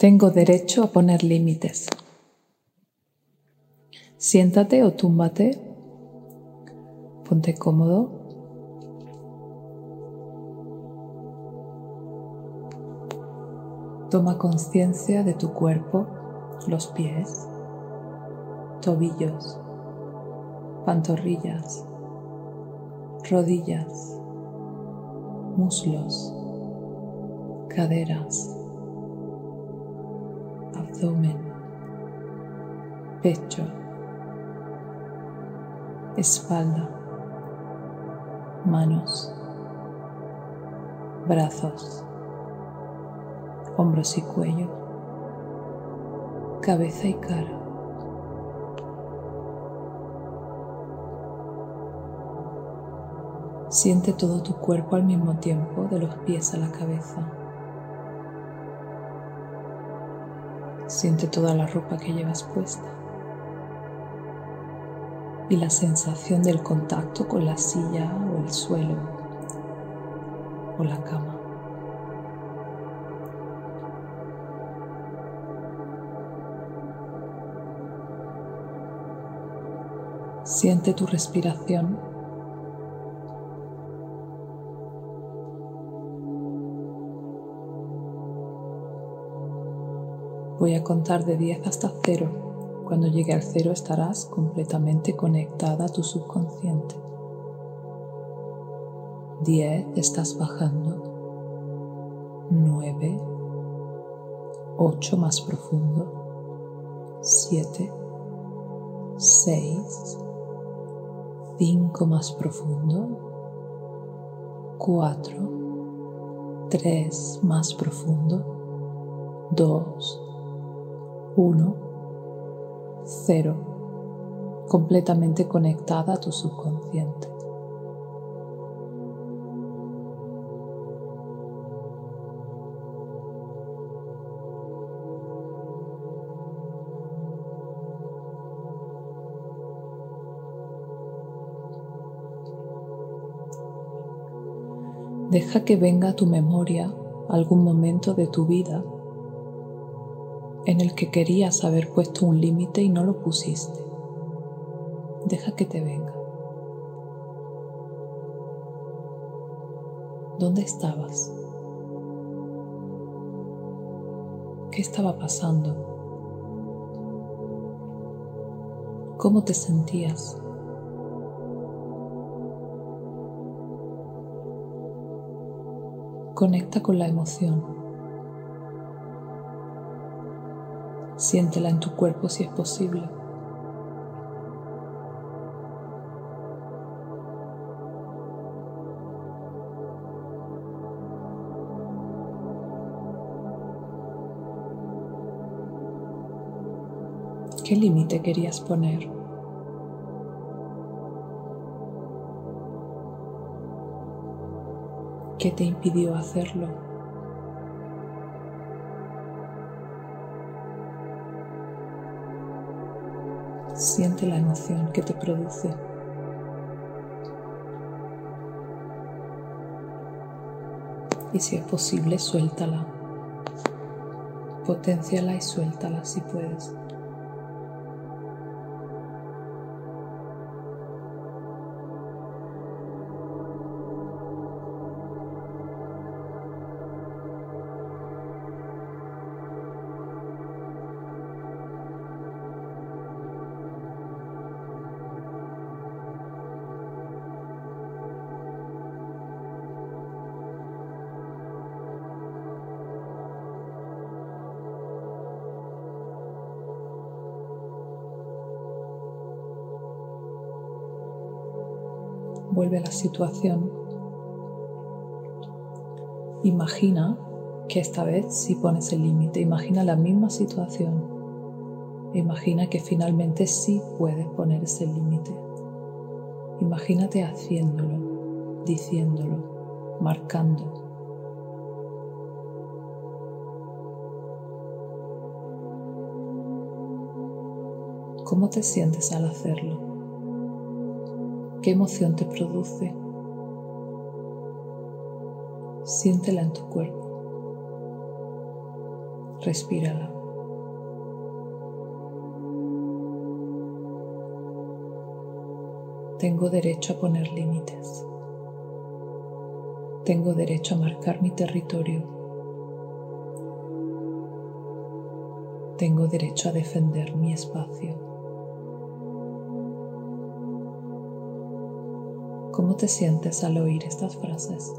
Tengo derecho a poner límites. Siéntate o túmbate. Ponte cómodo. Toma conciencia de tu cuerpo, los pies, tobillos, pantorrillas, rodillas, muslos, caderas abdomen, pecho, espalda, manos, brazos, hombros y cuello, cabeza y cara. Siente todo tu cuerpo al mismo tiempo, de los pies a la cabeza. Siente toda la ropa que llevas puesta y la sensación del contacto con la silla o el suelo o la cama. Siente tu respiración Voy a contar de 10 hasta 0. Cuando llegue al 0 estarás completamente conectada a tu subconsciente. 10 estás bajando. 9. 8 más profundo. 7. 6. 5 más profundo. 4. 3 más profundo. 2 1, 0, completamente conectada a tu subconsciente. Deja que venga a tu memoria algún momento de tu vida en el que querías haber puesto un límite y no lo pusiste. Deja que te venga. ¿Dónde estabas? ¿Qué estaba pasando? ¿Cómo te sentías? Conecta con la emoción. Siéntela en tu cuerpo si es posible. ¿Qué límite querías poner? ¿Qué te impidió hacerlo? Siente la emoción que te produce. Y si es posible, suéltala. Potenciala y suéltala si puedes. Vuelve a la situación. Imagina que esta vez sí pones el límite. Imagina la misma situación. Imagina que finalmente sí puedes poner ese límite. Imagínate haciéndolo, diciéndolo, marcando. ¿Cómo te sientes al hacerlo? ¿Qué emoción te produce? Siéntela en tu cuerpo. Respírala. Tengo derecho a poner límites. Tengo derecho a marcar mi territorio. Tengo derecho a defender mi espacio. ¿Cómo te sientes al oír estas frases?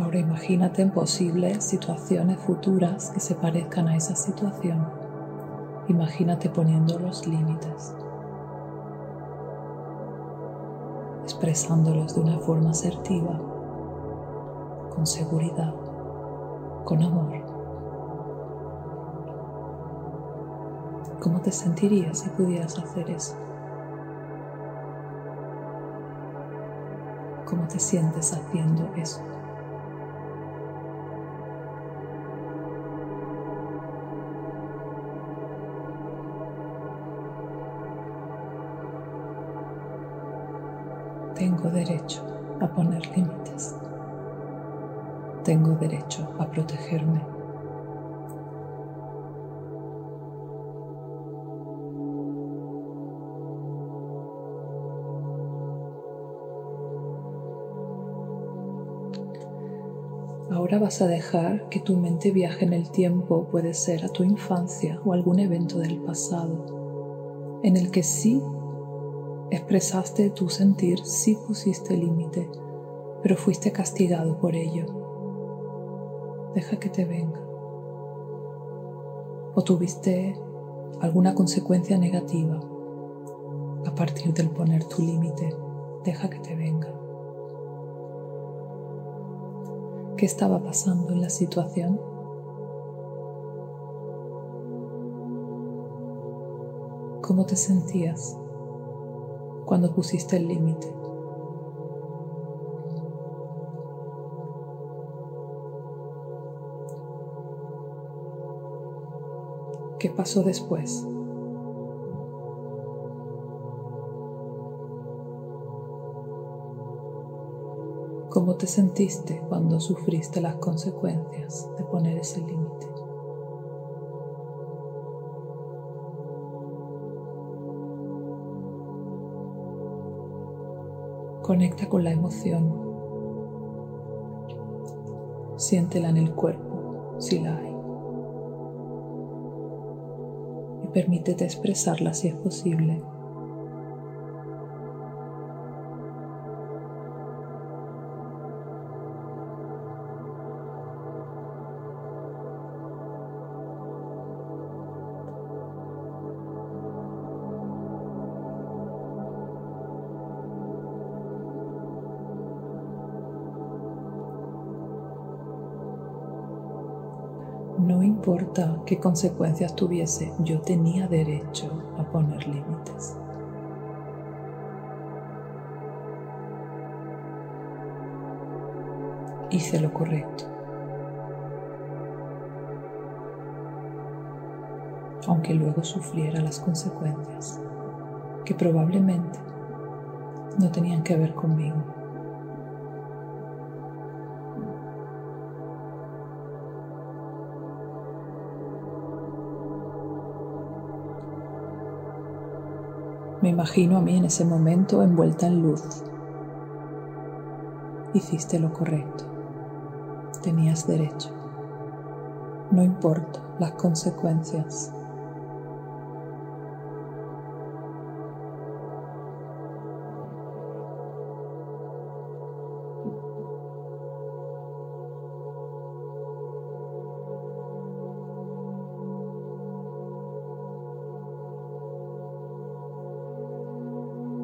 Ahora imagínate en posibles situaciones futuras que se parezcan a esa situación. Imagínate poniendo los límites, expresándolos de una forma asertiva, con seguridad, con amor. ¿Cómo te sentirías si pudieras hacer eso? ¿Cómo te sientes haciendo eso? Derecho a poner límites. Tengo derecho a protegerme. Ahora vas a dejar que tu mente viaje en el tiempo, puede ser a tu infancia o algún evento del pasado, en el que sí Expresaste tu sentir, sí pusiste límite, pero fuiste castigado por ello. Deja que te venga. O tuviste alguna consecuencia negativa a partir del poner tu límite. Deja que te venga. ¿Qué estaba pasando en la situación? ¿Cómo te sentías? Cuando pusiste el límite. ¿Qué pasó después? ¿Cómo te sentiste cuando sufriste las consecuencias de poner ese límite? Conecta con la emoción. Siéntela en el cuerpo si la hay. Y permítete expresarla si es posible. Importa qué consecuencias tuviese, yo tenía derecho a poner límites. Hice lo correcto. Aunque luego sufriera las consecuencias, que probablemente no tenían que ver conmigo. Me imagino a mí en ese momento envuelta en luz. Hiciste lo correcto. Tenías derecho. No importa las consecuencias.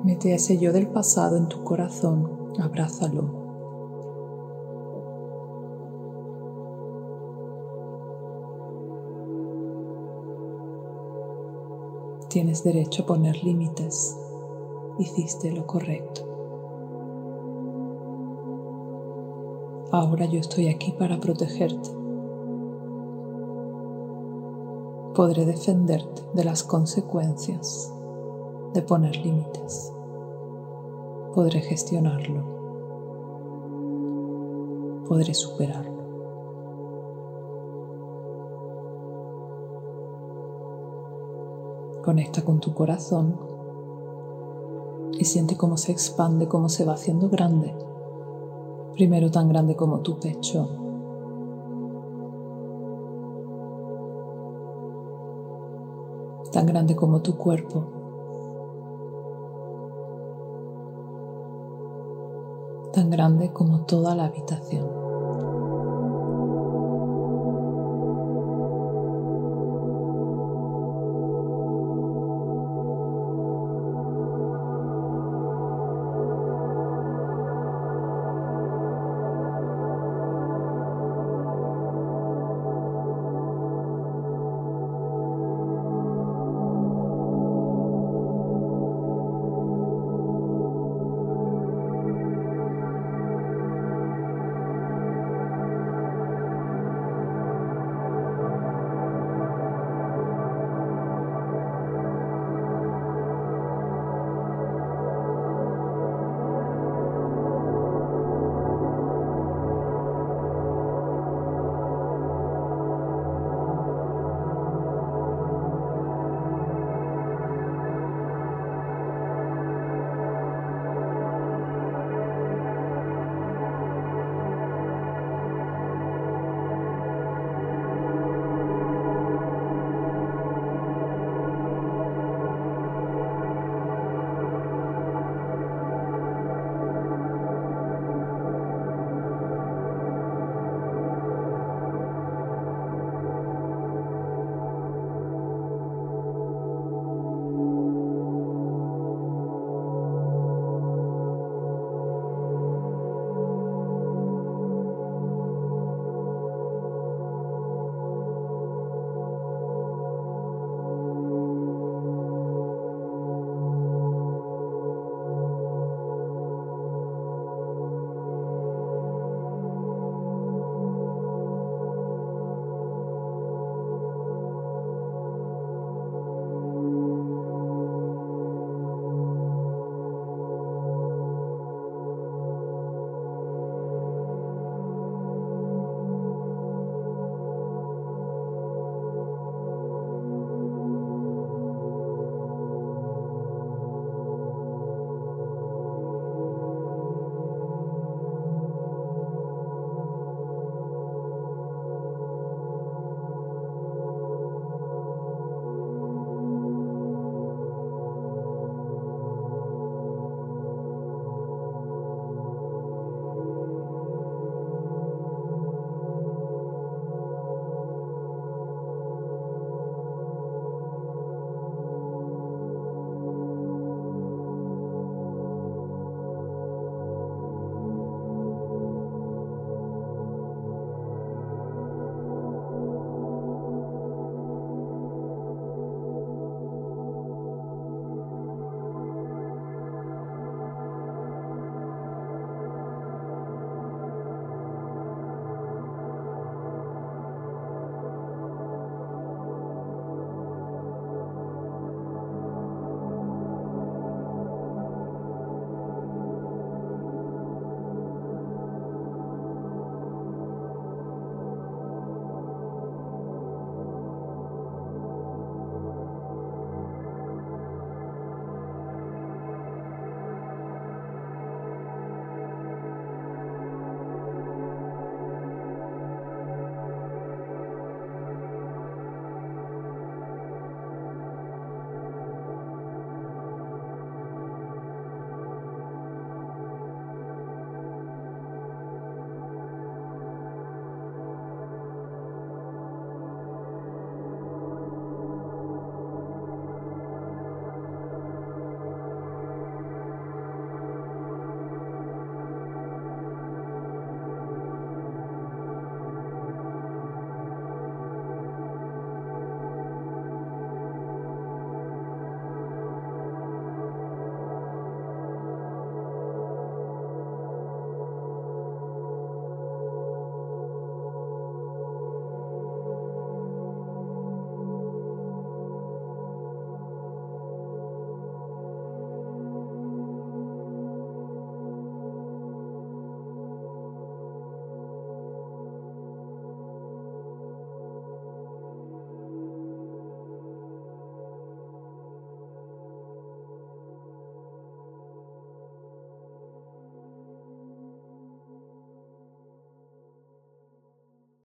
Mete ese yo del pasado en tu corazón, abrázalo. Tienes derecho a poner límites. Hiciste lo correcto. Ahora yo estoy aquí para protegerte. Podré defenderte de las consecuencias de poner límites. Podré gestionarlo. Podré superarlo. Conecta con tu corazón y siente cómo se expande, cómo se va haciendo grande. Primero tan grande como tu pecho. Tan grande como tu cuerpo. Tan grande como toda la habitación.